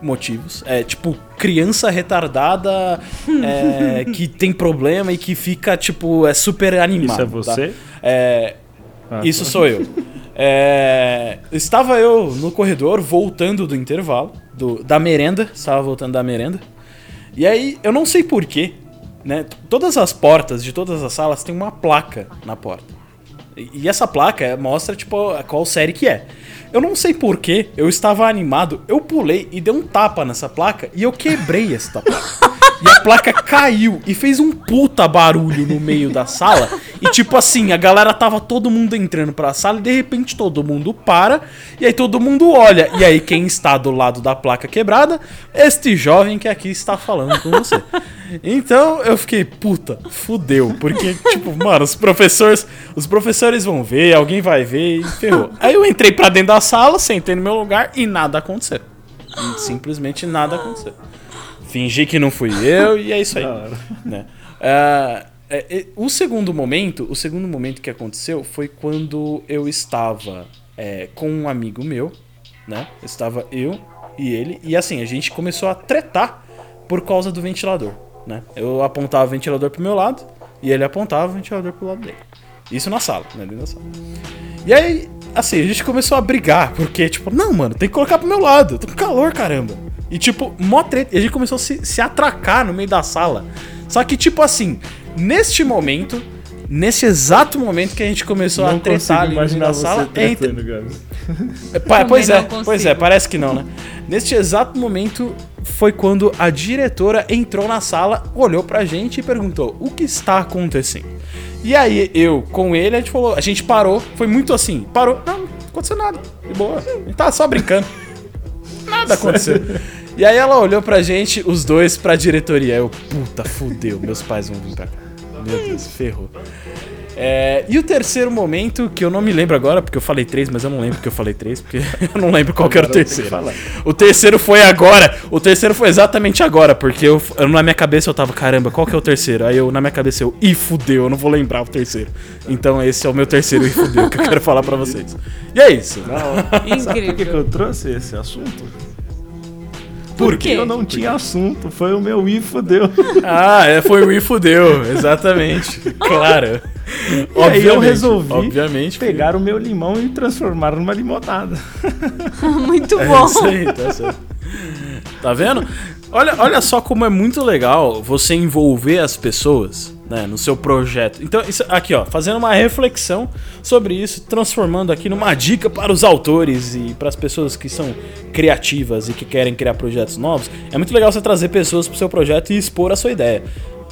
Motivos. É tipo, criança retardada é, que tem problema e que fica, tipo, é super animada. Isso é você? Tá? É, Ah, isso sou eu. É, estava eu no corredor voltando do intervalo, do, da merenda, estava voltando da merenda. E aí, eu não sei porquê, né? Todas as portas de todas as salas tem uma placa na porta. E, essa placa é- mostra, tipo, qual série que é. Eu não sei porquê, eu estava animado, eu pulei e dei um tapa nessa placa e eu quebrei essa placa. E a placa caiu e fez um puta barulho no meio da sala E tipo assim, a galera tava todo mundo entrando pra sala e de repente todo mundo para. E aí todo mundo olha. E aí quem está do lado da placa quebrada? Este jovem que aqui está falando com você. Então eu fiquei, puta, fudeu. Porque, tipo, mano, os professores. Os professores vão ver, alguém vai ver e ferrou. Aí eu entrei pra dentro da sala, sentei no meu lugar e nada aconteceu. Simplesmente nada aconteceu. Fingi que não fui eu e é isso aí. né? Ah, é, é, o segundo momento, o segundo momento que aconteceu foi quando eu estava é, com um amigo meu, né? Estava eu e ele e assim a gente começou a tretar por causa do ventilador, né? Eu apontava o ventilador pro meu lado e ele apontava o ventilador pro lado dele. Isso na sala, né? Dentro da sala. E aí, assim, a gente começou a brigar, porque, tipo, não, mano, tem que colocar pro meu lado, tô com calor, caramba. E, tipo, mó treta. E a gente começou a se, se atracar no meio da sala. Só que, tipo assim, neste momento, nesse exato momento que a gente começou a Não consigo tretar ali no meio imaginar da você sala, Gabs. é, pois é, pois é, parece que não, né? Neste exato momento foi quando a diretora entrou na sala, olhou pra gente e perguntou: "O que está acontecendo?". E aí eu com ele a gente falou, a gente parou, foi muito assim, parou, não, não aconteceu nada, de boa, a gente tava só brincando. Nada aconteceu. E aí ela olhou pra gente, os dois pra diretoria. Eu, puta, fudeu, meus pais vão vir pra cá. Meu Deus, ferrou. É, e o terceiro momento, que eu não me lembro agora, porque eu falei três, mas eu não lembro que eu falei três, porque eu não lembro qual que era o que terceiro. O terceiro foi agora. O terceiro foi exatamente agora, porque eu, eu- na minha cabeça eu tava, caramba, qual que é o terceiro? Aí eu, na minha cabeça, eu, ih, fudeu, eu não vou lembrar o terceiro. Então esse é o meu terceiro e fudeu que eu quero falar pra vocês. E é isso. Por que, que Incrível. eu trouxe esse assunto? Por quê? Eu não tinha assunto, foi o meu i fudeu. Ah, é, foi o e fudeu, exatamente. Claro. E aí eu resolvi obviamente, pegar o meu limão e transformar numa limonada. Muito É bom. isso aí, tá certo. Tá vendo? Olha, olha só como é muito legal você envolver as pessoas né, no seu projeto. Então, isso aqui, ó, fazendo uma reflexão sobre isso, transformando aqui numa dica para os autores e para as pessoas que são criativas e que querem criar projetos novos. É muito legal você trazer pessoas para o seu projeto e expor a sua ideia.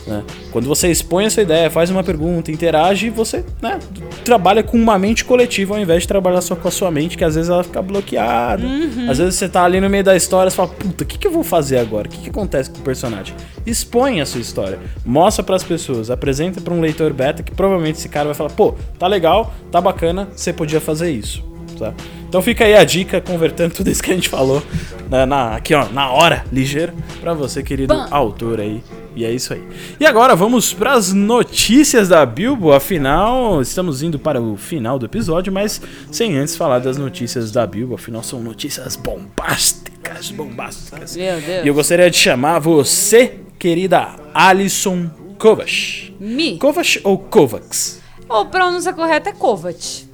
Né? Quando você expõe a sua ideia, faz uma pergunta, interage, você né, trabalha com uma mente coletiva ao invés de trabalhar só com a sua mente, que às vezes ela fica bloqueada. Às vezes você tá ali no meio da história e fala, puta, o que, que eu vou fazer agora? O que, que acontece com o personagem? Expõe a sua história, mostra pras pessoas, apresenta pra um leitor beta que provavelmente esse cara vai falar, pô, tá legal, tá bacana, você podia fazer isso. Tá? Então fica aí a dica, convertendo tudo isso que a gente falou na, na- aqui ó, na hora, ligeiro, pra você, querido Bam. autor aí. E é isso aí. E agora vamos pras notícias da Bilbo. Afinal, estamos indo para o final do episódio, mas sem antes falar das notícias da Bilbo. Afinal, são notícias bombásticas, bombásticas. Meu Deus. E eu gostaria de chamar você, querida Alison Kovacs. Mi. Kovacs ou Kovacs? Ou pronúncia correta é Kovac.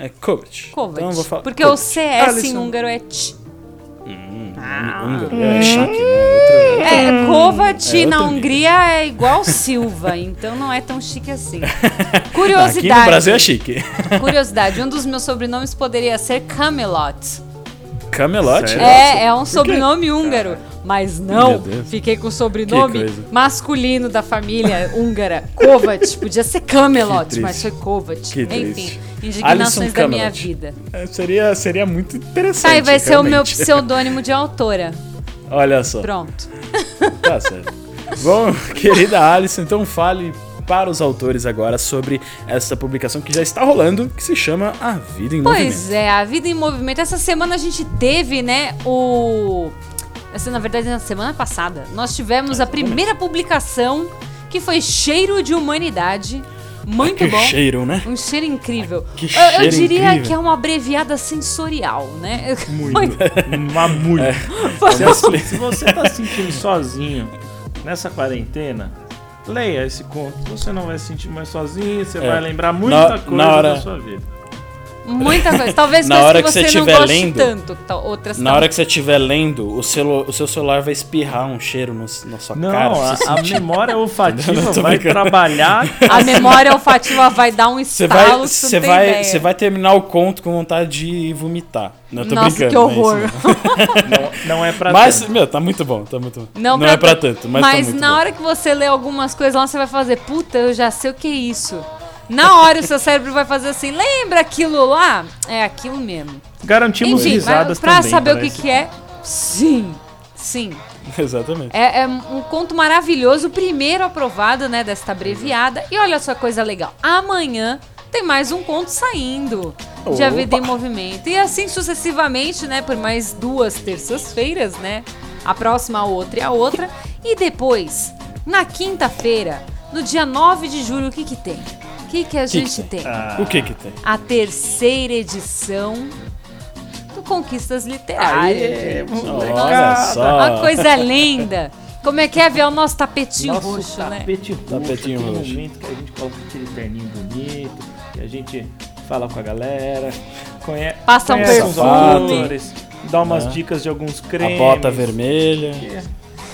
É Kovacs. Kovac. Então eu vou falar. Porque o Kovacs. CS em Alison- húngaro é T. Húngaro. É chaque, né? Outra- É, Kovac é na Hungria é igual Silva, então não é tão chique assim. Aqui Curiosidade. no Brasil é chique. Curiosidade, um dos meus sobrenomes poderia ser Camelot. Camelot. É, é um sobrenome húngaro. Mas não, fiquei com o sobrenome masculino da família húngara, Kovac. Podia ser Camelot, mas foi Kovac. Que. Enfim, indignações Alison da minha vida. É, seria, seria muito interessante. Tá, e vai ser o meu realmente. pseudônimo de autora. Olha só. Pronto. Tá certo. Bom, querida Alice, então fale para os autores agora sobre essa publicação que já está rolando, que se chama A Vida em Pois Movimento. é, a vida em movimento. Essa semana a gente teve, né, o. Essa, na verdade, na semana passada, nós tivemos a primeira publicação que foi Cheiro de Humanidade. Muito que bom. cheiro, né? Um cheiro incrível. Que eu, eu cheiro diria incrível. que é uma abreviada sensorial, né? Muito. Mas muito. É. Se, assim, se você tá se sentindo sozinho nessa quarentena, leia esse conto. Você não vai se sentir mais sozinho, você É. vai lembrar muita Na- coisa na hora- da sua vida. Muita coisa. Talvez Na coisa hora que que você, você não goste lendo, tanto. tá- Outras Na não. hora que você estiver lendo, o, celu o seu celular vai espirrar um cheiro no, na sua Não, cara. pra a, você a memória olfativa vai brincando. trabalhar. A memória olfativa vai dar um Você estalo vai, você você não tem vai, ideia. você vai terminar o conto com vontade de vomitar. Não, tô Nossa, brincando. que não é isso, horror. não. Não é pra Mas, tanto. meu, tá muito bom, tá muito bom. Não, é pra tanto, mas, tá muito na bom. hora que você lê algumas coisas lá, você vai fazer, puta, eu já sei o que é isso. Na hora o seu cérebro vai fazer assim, lembra aquilo lá? É aquilo mesmo. Garantimos Enfim, risadas pra, pra também. saber o para que, que é, sim, sim. Exatamente. É, é um conto maravilhoso, o primeiro aprovado, né, desta abreviada. E olha só coisa legal. Amanhã tem mais um conto saindo de A Vida em Movimento. E assim sucessivamente, né, por mais duas terças-feiras, né? A próxima, a outra e a outra. E depois, na quinta-feira, no dia 9 de julho, o que que tem? O que que a que gente tem? tem? O que que tem? A terceira edição do Conquistas Literárias. gente. Olha só. Uma coisa linda. Como é que é ver o nosso tapetinho Nosso roxo, né? tapete roxo, Tapetinho roxo. momento que a gente coloca aquele terninho bonito, que a gente fala com a galera, conhe Passa um conhece autores, dá umas É. dicas de alguns A cremes. bota vermelha.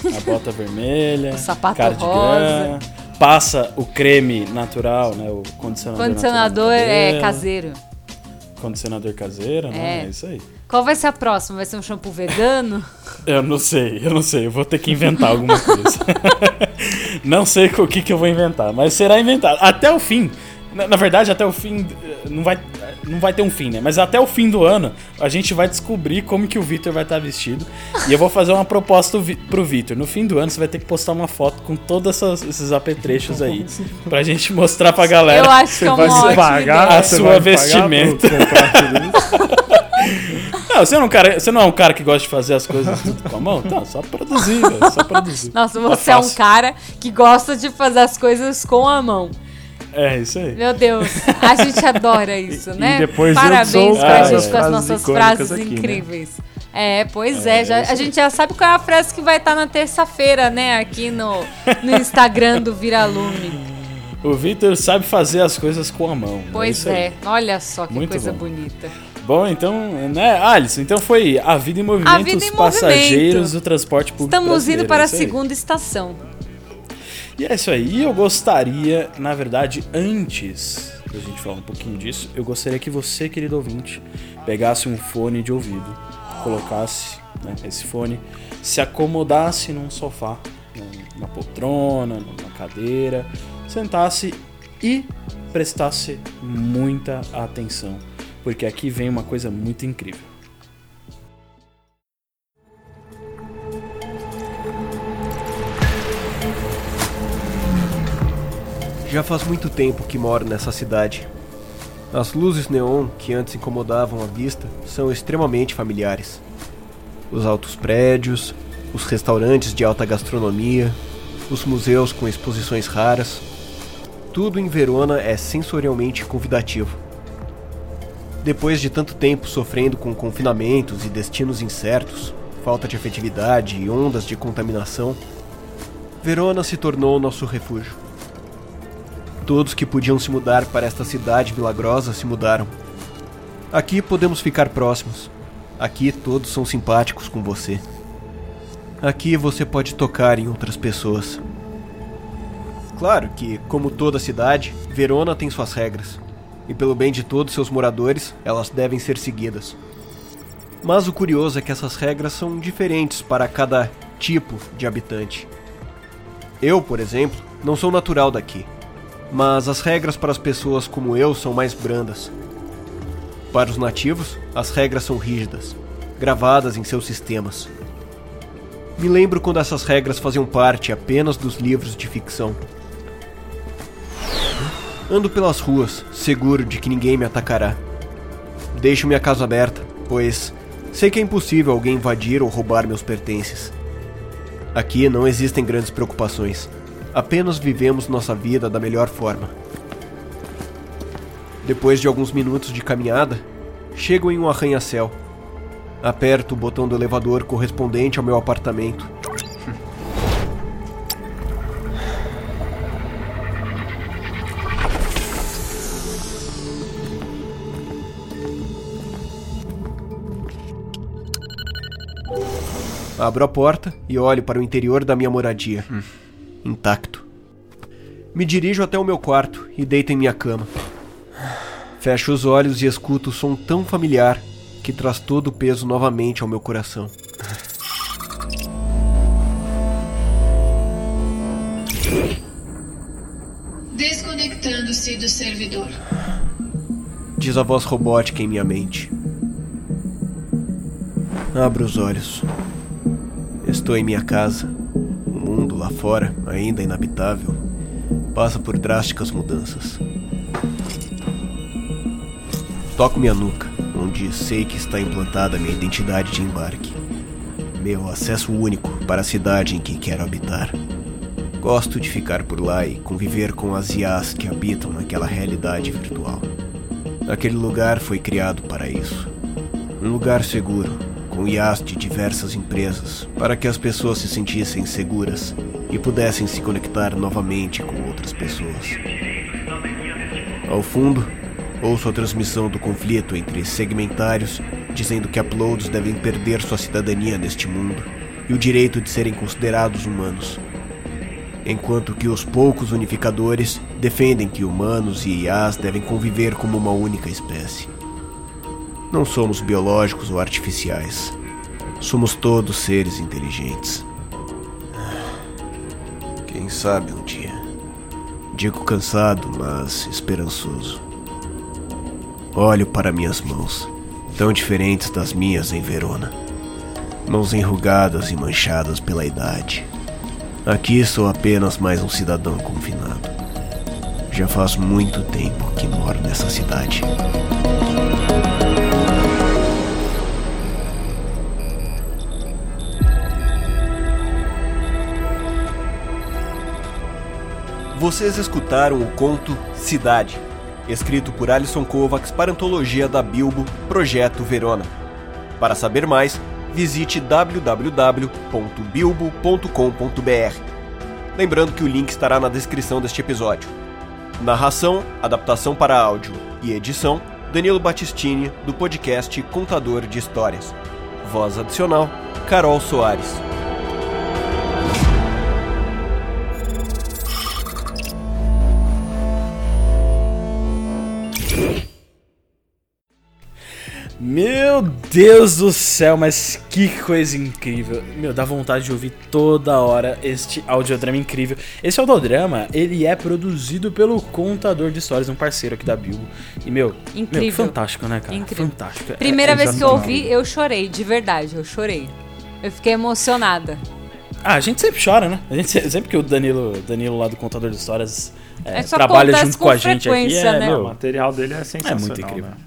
A bota vermelha. O sapato cardigan, rosa. Passa o creme natural, né? O condicionador. Condicionador é cabelo, caseiro. Condicionador caseiro, né? É. É isso aí. Qual vai ser a próxima? Vai ser um shampoo vegano? Eu não sei, eu não sei. Eu vou ter que inventar alguma coisa. não sei o que, que eu vou inventar, mas será inventado. Até o fim. Na, na verdade, até o fim. eh, Não vai, não vai ter um fim, né? Mas até o fim do ano, a gente vai descobrir como que o Vitor vai estar vestido. E eu vou fazer uma proposta pro Vitor. No fim do ano, você vai ter que postar uma foto com todos essas- esses apetrechos aí. Pra gente mostrar pra galera. Eu acho que é uma vai pagar. A você sua vestimenta. Não, você não, é um cara, você não é um cara que gosta de fazer as coisas tudo com a mão? Tá, só produzir, velho. Só produzir. Nossa, Tá você é um cara que gosta de fazer as coisas com a mão. É, isso aí. Meu Deus, a gente adora isso, E né? depois eu Parabéns sou o pra gente com as nossas frases aqui, né? incríveis. É, pois é, já, a gente já sabe qual é a frase que vai estar na terça-feira, né? Aqui no, no Instagram do Viralume. O Vitor sabe fazer as coisas com a mão. Pois isso aí. é, olha só que Muito coisa bom. bonita. Bom, então, né, Alisson, então foi a vida em movimento, A Vida os em passageiros Movimento. do transporte público Estamos indo para é a segunda estação. E é isso aí. Eu gostaria, na verdade, antes da gente falar um pouquinho disso, eu gostaria que você, querido ouvinte, pegasse um fone de ouvido, colocasse né, esse fone, se acomodasse num sofá, numa poltrona, numa cadeira, sentasse e prestasse muita atenção, porque aqui vem uma coisa muito incrível. Já faz muito tempo que moro nessa cidade. As luzes neon que antes incomodavam a vista são extremamente familiares. Os altos prédios, os restaurantes de alta gastronomia, os museus com exposições raras. Tudo em Verona é sensorialmente convidativo. Depois de tanto tempo sofrendo com confinamentos e destinos incertos, falta de afetividade e ondas de contaminação, Verona se tornou nosso refúgio. Todos que podiam se mudar para esta cidade milagrosa se mudaram. Aqui podemos ficar próximos. Aqui todos são simpáticos com você. Aqui você pode tocar em outras pessoas. Claro que, como toda cidade, Verona tem suas regras. E pelo bem de todos seus moradores, elas devem ser seguidas. Mas o curioso é que essas regras são diferentes para cada tipo de habitante. Eu, por exemplo, não sou natural daqui mas as regras para as pessoas como eu são mais brandas. Para os nativos, as regras são rígidas, gravadas em seus sistemas. Me lembro quando essas regras faziam parte apenas dos livros de ficção. Ando pelas ruas, seguro de que ninguém me atacará. Deixo minha casa aberta, pois sei que é impossível alguém invadir ou roubar meus pertences. Aqui não existem grandes preocupações. Apenas vivemos nossa vida da melhor forma. Depois de alguns minutos de caminhada, chego em um arranha-céu. Aperto o botão do elevador correspondente ao meu apartamento. Abro a porta e olho para o interior da minha moradia. Intacto. Me dirijo até o meu quarto e deito em minha cama. Fecho os olhos e escuto o som tão familiar que traz todo o peso novamente ao meu coração. Desconectando-se sido servidor. Diz a voz robótica em minha mente. Abro os olhos. Estou em minha casa. Lá fora, ainda inabitável, passa por drásticas mudanças. Toco minha nuca, onde sei que está implantada minha identidade de embarque. Meu acesso único para a cidade em que quero habitar. Gosto de ficar por lá e conviver com as IAs que habitam naquela realidade virtual. Aquele lugar foi criado para isso. Um lugar seguro, com IAs de diversas empresas, para que as pessoas se sentissem seguras e pudessem se conectar novamente com outras pessoas. Ao fundo, ouço a transmissão do conflito entre segmentários, dizendo que uploads devem perder sua cidadania neste mundo e o direito de serem considerados humanos, enquanto que os poucos unificadores defendem que humanos e IAs devem conviver como uma única espécie. Não somos biológicos ou artificiais. Somos todos seres inteligentes. Quem sabe um dia. Digo cansado, mas esperançoso. Olho para minhas mãos, tão diferentes das minhas em Verona. Mãos enrugadas e manchadas pela idade. Aqui sou apenas mais um cidadão confinado. Já faz muito tempo que moro nessa cidade. Vocês escutaram o conto Cidade, escrito por Alison Kovacs para a antologia da Bilbo Projeto Verona. Para saber mais, visite www.bilbo.com.br. Lembrando que o link estará na descrição deste episódio. Narração, adaptação para áudio e edição: Danilo Battistini, do podcast Contador de Histórias. Voz adicional: Carol Soares. Meu Deus do céu, mas que coisa incrível. Meu, dá vontade de ouvir toda hora este audiodrama incrível. Esse audiodrama, ele é produzido pelo Contador de Histórias, um parceiro aqui da Bilbo. E, meu, Incrível. meu, fantástico, né, cara? Incrível. Fantástico. É- Primeira é vez que eu ouvi, eu chorei, de verdade, eu chorei. Eu fiquei emocionada. Ah, a gente sempre chora, né? A gente se- sempre que o Danilo, Danilo lá do Contador de Histórias é, É, trabalha junto com com a gente aqui, é, né? O meu, material dele é sensacional. muito incrível. né?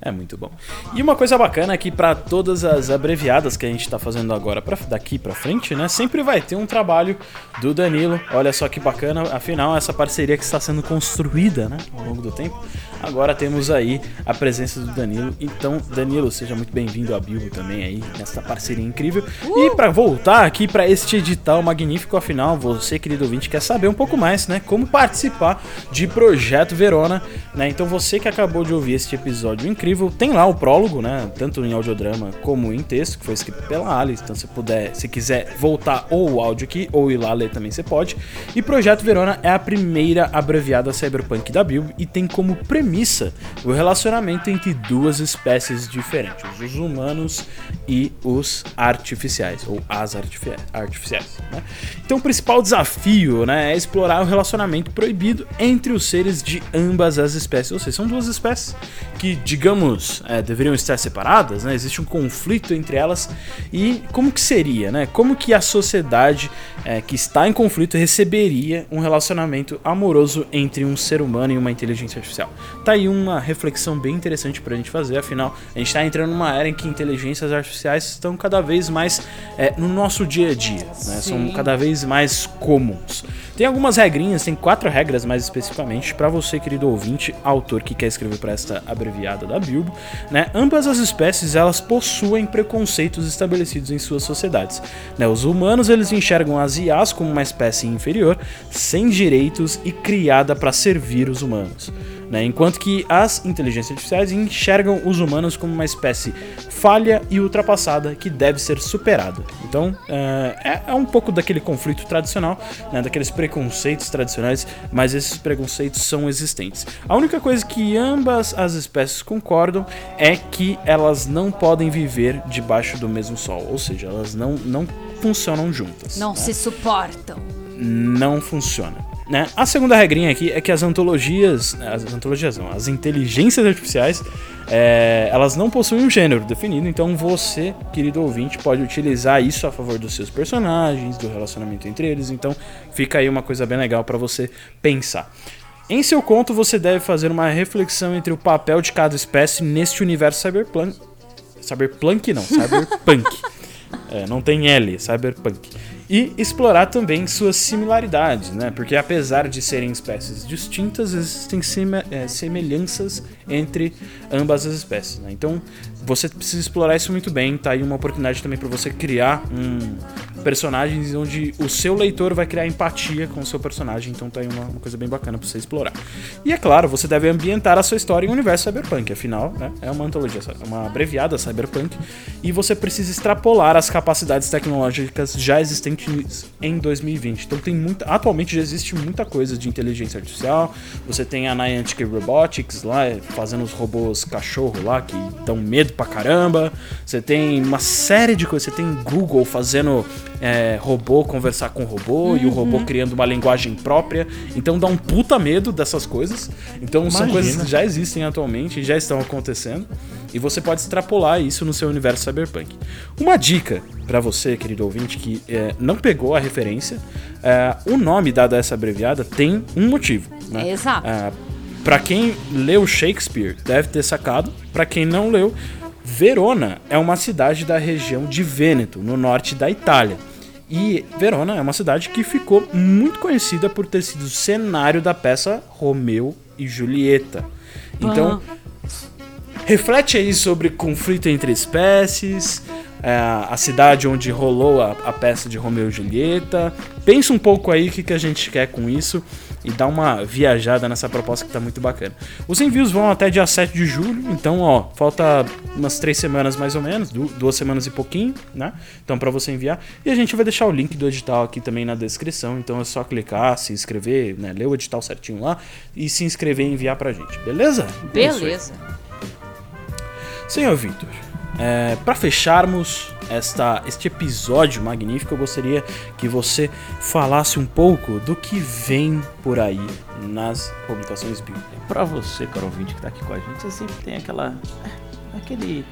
É muito bom. E uma coisa bacana é que para todas as abreviadas que a gente tá fazendo agora pra, daqui pra frente, né, sempre vai ter um trabalho do Danilo. Olha só que bacana, afinal essa parceria que está sendo construída, né, ao longo do tempo. Agora temos aí a presença do Danilo. Então, Danilo, seja muito bem-vindo a Bilbo também aí nessa parceria incrível. E para voltar aqui para este edital magnífico, afinal, você, querido ouvinte, quer saber um pouco mais, né, como participar de Projeto Verona, né? Então, você que acabou de ouvir este episódio incrível, tem lá o prólogo, né, tanto em audiodrama como em texto, que foi escrito pela Alice. Então, se puder, se quiser voltar ou o áudio aqui ou ir lá ler também você pode. E Projeto Verona é a primeira abreviada cyberpunk da Bilbo e tem como premissa o relacionamento entre duas espécies diferentes, os humanos e os artificiais, ou as artifi- artificiais. né? Então o principal desafio né, é explorar o relacionamento proibido entre os seres de ambas as espécies, ou seja, são duas espécies que, digamos, é, deveriam estar separadas, né? existe um conflito entre elas, e como que seria, né? como que a sociedade é, que está em conflito receberia um relacionamento amoroso entre um ser humano e uma inteligência artificial? Tá aí uma reflexão bem interessante pra gente fazer, afinal, a gente tá entrando numa era em que inteligências artificiais estão cada vez mais é, no nosso dia a dia, né? São cada vez mais comuns. Tem algumas regrinhas, tem quatro regras mais especificamente pra você, querido ouvinte, autor que quer escrever pra esta abreviada da Bilbo, né? Ambas as espécies elas possuem preconceitos estabelecidos em suas sociedades. Né? Os humanos eles enxergam as IAs como uma espécie inferior, sem direitos e criada para servir os humanos. Né? Enquanto que as inteligências artificiais enxergam os humanos como uma espécie falha e ultrapassada que deve ser superada. Então eh, é, é um pouco daquele conflito tradicional, né? daqueles preconceitos tradicionais, mas esses preconceitos são existentes. A única coisa que ambas as espécies concordam é que elas não podem viver debaixo do mesmo sol, ou seja, elas não, não funcionam juntas. Não né? se suportam. não funciona. Né? A segunda regrinha aqui é que as antologias, as antologias não, as inteligências artificiais, é, elas não possuem um gênero definido, então você, querido ouvinte, pode utilizar isso a favor dos seus personagens, do relacionamento entre eles, então fica aí uma coisa bem legal para você pensar. Em seu conto, você deve fazer uma reflexão entre o papel de cada espécie neste universo cyberpunk. Cyberpunk não, cyberpunk. É, não tem L, cyberpunk. E explorar também suas similaridades, né? Porque apesar de serem espécies distintas, existem é, semelhanças entre ambas as espécies. Né? Então você precisa explorar isso muito bem. Tá aí uma oportunidade também para você criar um personagens onde o seu leitor vai criar empatia com o seu personagem. Então tá aí uma, uma coisa bem bacana para você explorar. E é claro, você deve ambientar a sua história em um universo cyberpunk. Afinal, né, é uma antologia, uma abreviada cyberpunk. E você precisa extrapolar as capacidades tecnológicas já existentes em 2020. Então tem muita. Atualmente já existe muita coisa de inteligência artificial. Você tem a Niantic Robotics lá, fazendo os robôs cachorro lá que dão medo pra caramba. Você tem uma série de coisas. Você tem Google fazendo é, robô conversar com robô e o robô criando uma linguagem própria. Então dá um puta medo dessas coisas. Então são Imagina. coisas que já existem atualmente, já estão acontecendo. E você pode extrapolar isso no seu universo cyberpunk. Uma dica pra você, querido ouvinte, que é, não pegou a referência: é, o nome dado a essa abreviada tem um motivo. Né? Exato. É, para quem leu Shakespeare, deve ter sacado. Pra quem não leu, Verona é uma cidade da região de Vêneto, no norte da Itália. E Verona é uma cidade que ficou muito conhecida por ter sido cenário da peça Romeu e Julieta. Então, reflete aí sobre conflito entre espécies, é, a cidade onde rolou a, a peça de Romeu e Julieta. Pensa um pouco aí o que, que a gente quer com isso e dá uma viajada nessa proposta que tá muito bacana. Os envios vão até dia 7 de julho, então ó, falta umas três semanas mais ou menos, du- duas semanas e pouquinho, né? Então pra você enviar. E a gente vai deixar o link do edital aqui também na descrição, então é só clicar, se inscrever, né? Ler o edital certinho lá e se inscrever e enviar pra gente, beleza? É isso aí. Beleza. Senhor Victor, é, para fecharmos esta, este episódio magnífico, eu gostaria que você falasse um pouco do que vem por aí nas publicações bíblicas. Pra você, caro ouvinte que tá aqui com a gente, você sempre tem aquela. aquele.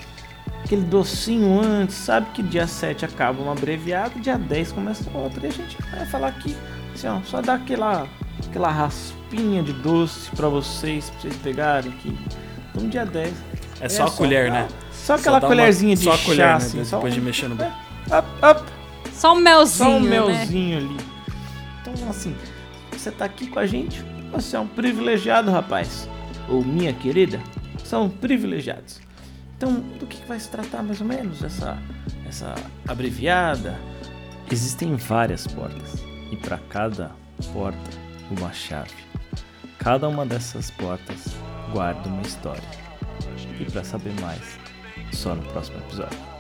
aquele docinho antes, sabe que dia 7 acaba uma abreviada, dia 10 começa outra. E a gente vai falar aqui, assim, ó, só dar aquela. aquela raspinha de doce pra vocês, pra vocês pegarem aqui. No dia 10. É só a colher, né? Só aquela uma- colherzinha de só a colher, chá, né? assim, só Depois um- de mexer no bem. Up, up, Só um melzinho, só um né? melzinho ali. Então, assim, você tá aqui com a gente, você é um privilegiado, rapaz. Ou minha querida, são privilegiados. Então, do que que vai se tratar mais ou menos essa, essa abreviada? Existem várias portas e para cada porta uma chave. Cada uma dessas portas guarda uma história. E para saber mais, só no próximo episódio.